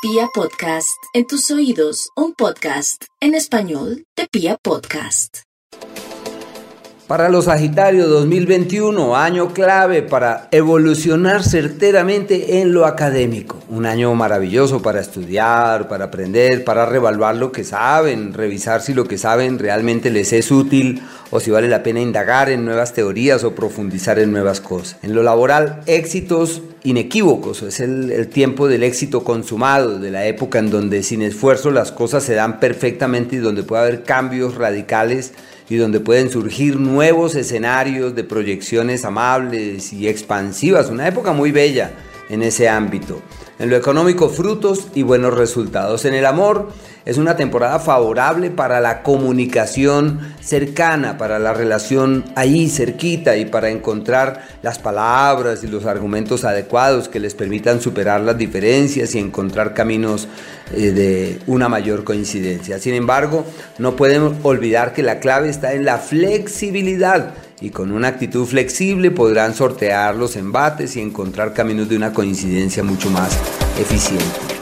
Pia Podcast, en tus oídos, un podcast en español de Pia Podcast. Para los Sagitarios 2021, año clave para evolucionar certeramente en lo académico. Un año maravilloso para estudiar, para aprender, para revaluar lo que saben, revisar si lo que saben realmente les es útil o si vale la pena indagar en nuevas teorías o profundizar en nuevas cosas. En lo laboral, éxitos inequívocos, es el, el, tiempo del éxito consumado, de la época en donde sin esfuerzo las cosas se dan perfectamente y donde puede haber cambios radicales y donde pueden surgir nuevos escenarios de proyecciones amables y expansivas, una época muy bella en ese ámbito. En lo económico, frutos y buenos resultados. En el amor, es una temporada favorable para la comunicación cercana, para la relación ahí cerquita y para encontrar las palabras y los argumentos adecuados que les permitan superar las diferencias y encontrar caminos eh, de una mayor coincidencia. Sin embargo, no podemos olvidar que la clave está en la flexibilidad y con una actitud flexible podrán sortear los embates y encontrar caminos de una coincidencia mucho más eficiente.